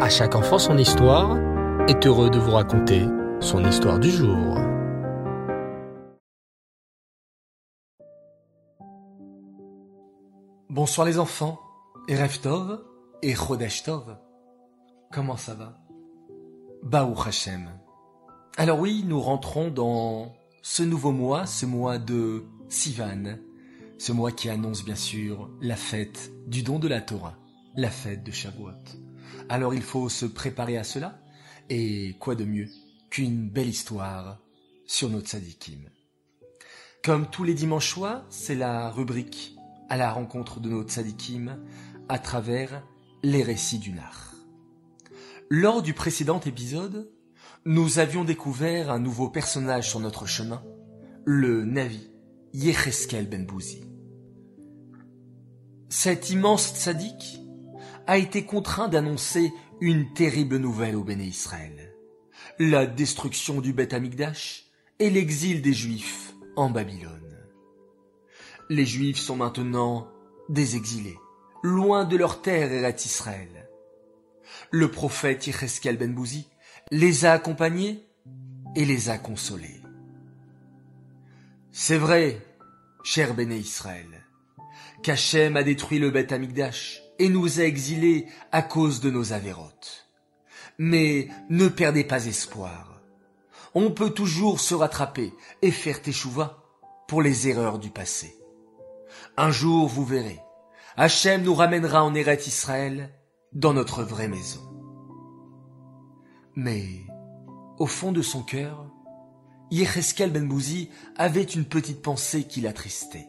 À chaque enfant son histoire est heureux de vous raconter son histoire du jour. Bonsoir les enfants, et Tov et Chodesh Tov. Comment ça va? Baou Hashem. Alors oui, nous rentrons dans ce nouveau mois, ce mois de Sivan, ce mois qui annonce bien sûr la fête du don de la Torah, la fête de Shavuot. Alors il faut se préparer à cela, et quoi de mieux qu'une belle histoire sur notre sadikim. Comme tous les dimanches soirs, c'est la rubrique à la rencontre de notre sadikim à travers les récits du Nar. Lors du précédent épisode, nous avions découvert un nouveau personnage sur notre chemin, le Navi, Yecheskel Ben Bouzi. Cet immense tzaddik a été contraint d'annoncer une terrible nouvelle au Béné Israël. La destruction du Beth Amikdash et l'exil des Juifs en Babylone. Les Juifs sont maintenant des exilés, loin de leur terre et Israël. Le prophète Yecheskel Ben Bouzi les a accompagnés et les a consolés. C'est vrai, cher Béné Israël, qu'Hachem a détruit le Beth Amikdash et nous a exilés à cause de nos avérotes. Mais ne perdez pas espoir. On peut toujours se rattraper et faire teshuva pour les erreurs du passé. Un jour, vous verrez, Hachem nous ramènera en Eret Israël dans notre vraie maison. Mais, au fond de son cœur, Yecheskel Ben Bouzi avait une petite pensée qui l'attristait.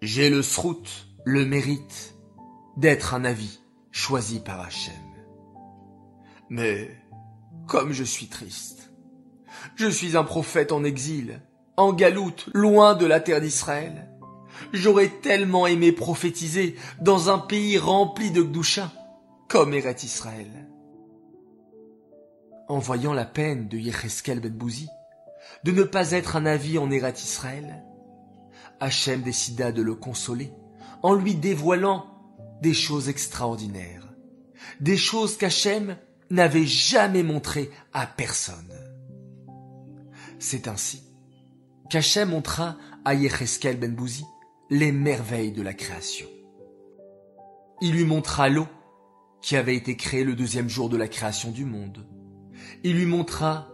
J'ai le srout le mérite d'être un avis choisi par Hachem. Mais, comme je suis triste, je suis un prophète en exil, en galoute, loin de la terre d'Israël. J'aurais tellement aimé prophétiser dans un pays rempli de Gdoucha, comme Eret Israël. En voyant la peine de Yecheskel Bouzi, de ne pas être un avis en Eret Israël, Hachem décida de le consoler en lui dévoilant des choses extraordinaires, des choses qu'Hachem n'avait jamais montrées à personne. C'est ainsi qu'Hachem montra à Yecheskel ben Bouzi les merveilles de la création. Il lui montra l'eau qui avait été créée le deuxième jour de la création du monde. Il lui montra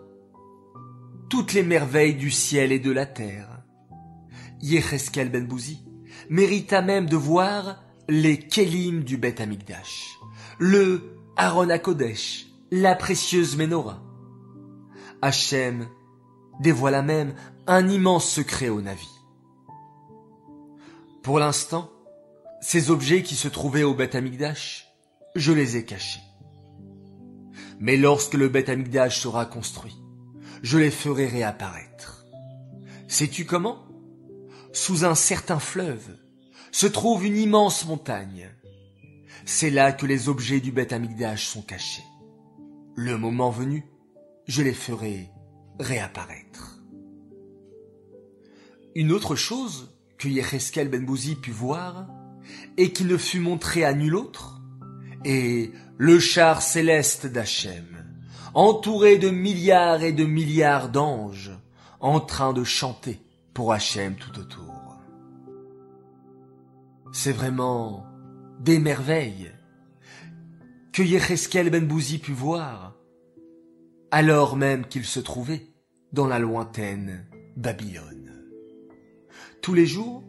toutes les merveilles du ciel et de la terre. Yecheskel ben Bouzi mérita même de voir les Kélim du Beth Amikdash, le Aaron Akodesh, la précieuse Ménorah. Hachem dévoila même un immense secret au Navi. Pour l'instant, ces objets qui se trouvaient au Beth Amikdash, je les ai cachés. Mais lorsque le Beth Amikdash sera construit, je les ferai réapparaître. Sais-tu comment? Sous un certain fleuve, se trouve une immense montagne. C'est là que les objets du Amikdash sont cachés. Le moment venu, je les ferai réapparaître. Une autre chose que Yecheskel Ben Bouzi put voir, et qui ne fut montré à nul autre, est le char céleste d'Hachem, entouré de milliards et de milliards d'anges, en train de chanter pour Hachem tout autour. C'est vraiment des merveilles que Yecheskel Ben Bouzi put voir, alors même qu'il se trouvait dans la lointaine Babylone. Tous les jours,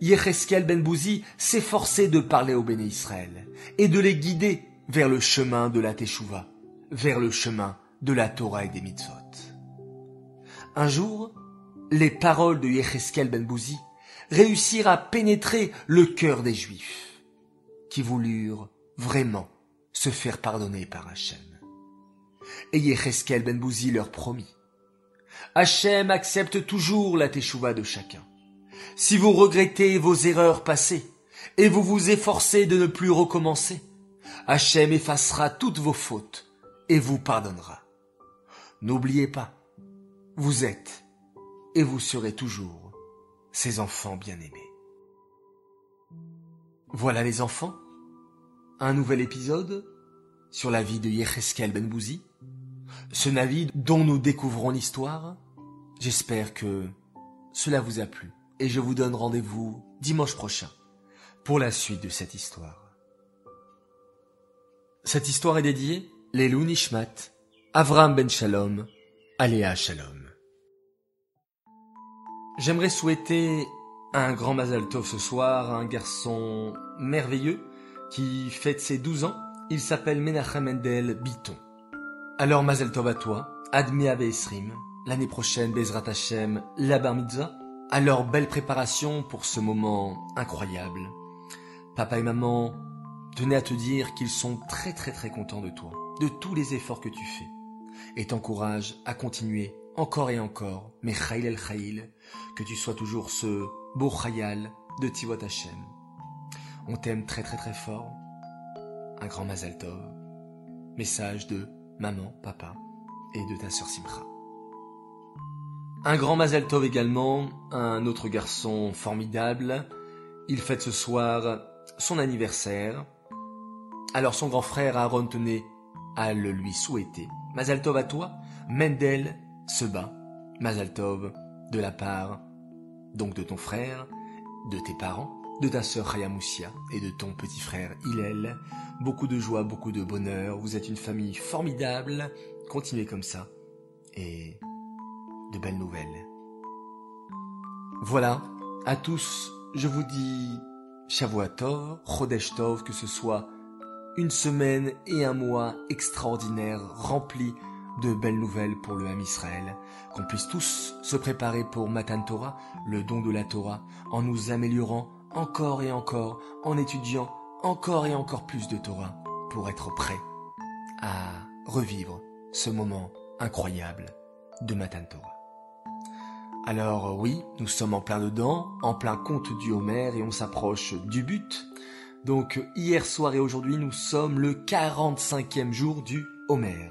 Yecheskel Ben Bouzi s'efforçait de parler au Béné Israël et de les guider vers le chemin de la Teshuvah, vers le chemin de la Torah et des mitzvot. Un jour, les paroles de Yecheskel ben Bouzi réussirent à pénétrer le cœur des Juifs, qui voulurent vraiment se faire pardonner par Hachem. Et Yecheskel ben Bouzi leur promit. Hachem accepte toujours la teshuva de chacun. Si vous regrettez vos erreurs passées et vous vous efforcez de ne plus recommencer, Hachem effacera toutes vos fautes et vous pardonnera. N'oubliez pas, vous êtes et vous serez toujours ses enfants bien-aimés. Voilà les enfants, un nouvel épisode sur la vie de Yecheskel Ben Bouzi, ce Navi dont nous découvrons l'histoire. J'espère que cela vous a plu et je vous donne rendez-vous dimanche prochain pour la suite de cette histoire. Cette histoire est dédiée Lelou Nishmat, Avram Ben Shalom, Aléa Shalom. J'aimerais souhaiter un grand Mazal Tov ce soir, un garçon merveilleux qui fête ses 12 ans. Il s'appelle Menachem Mendel Biton. Alors Mazal Tov à toi, Admi Esrim, l'année prochaine Bezrat Hashem, la Bar Mitzvah. Alors belle préparation pour ce moment incroyable. Papa et maman tenaient à te dire qu'ils sont très très très contents de toi, de tous les efforts que tu fais, et t'encouragent à continuer encore et encore, mais Chayil el Chayil, que tu sois toujours ce beau Chayal de Tivot Hashem. On t'aime très très très fort. Un grand Mazal Tov. Message de maman, papa et de ta sœur Simcha. Un grand Mazal Tov également, un autre garçon formidable. Il fête ce soir son anniversaire. Alors son grand frère Aaron tenait à le lui souhaiter. Mazal Tov à toi, Mendel se bat, Mazaltov, de la part donc de ton frère, de tes parents, de ta sœur Hayamoussia et de ton petit frère Hillel. Beaucoup de joie, beaucoup de bonheur. Vous êtes une famille formidable. Continuez comme ça. Et de belles nouvelles. Voilà. À tous, je vous dis Shavuatov, Chodesh Tov, que ce soit une semaine et un mois extraordinaires remplis de belles nouvelles pour le Ham Israël, qu'on puisse tous se préparer pour Matan Torah, le don de la Torah, en nous améliorant encore et encore, en étudiant encore et encore plus de Torah, pour être prêt à revivre ce moment incroyable de Matan Torah. Alors oui, nous sommes en plein dedans, en plein compte du Homer et on s'approche du but. Donc hier soir et aujourd'hui, nous sommes le 45e jour du Homer.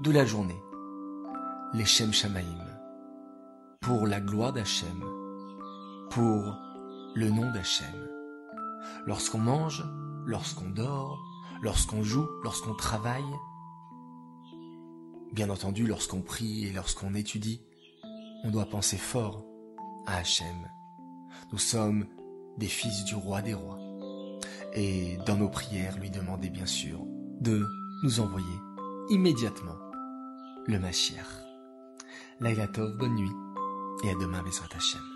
de la journée. Les Shem Shamaim. Pour la gloire d'Hachem. Pour le nom d'Hachem. Lorsqu'on mange, lorsqu'on dort, lorsqu'on joue, lorsqu'on travaille. Bien entendu, lorsqu'on prie et lorsqu'on étudie, on doit penser fort à Hachem. Nous sommes des fils du roi des rois. Et dans nos prières, lui demander bien sûr de nous envoyer immédiatement le Mashiach. Laila Tov, bonne nuit et à demain, Bezrat Hashem.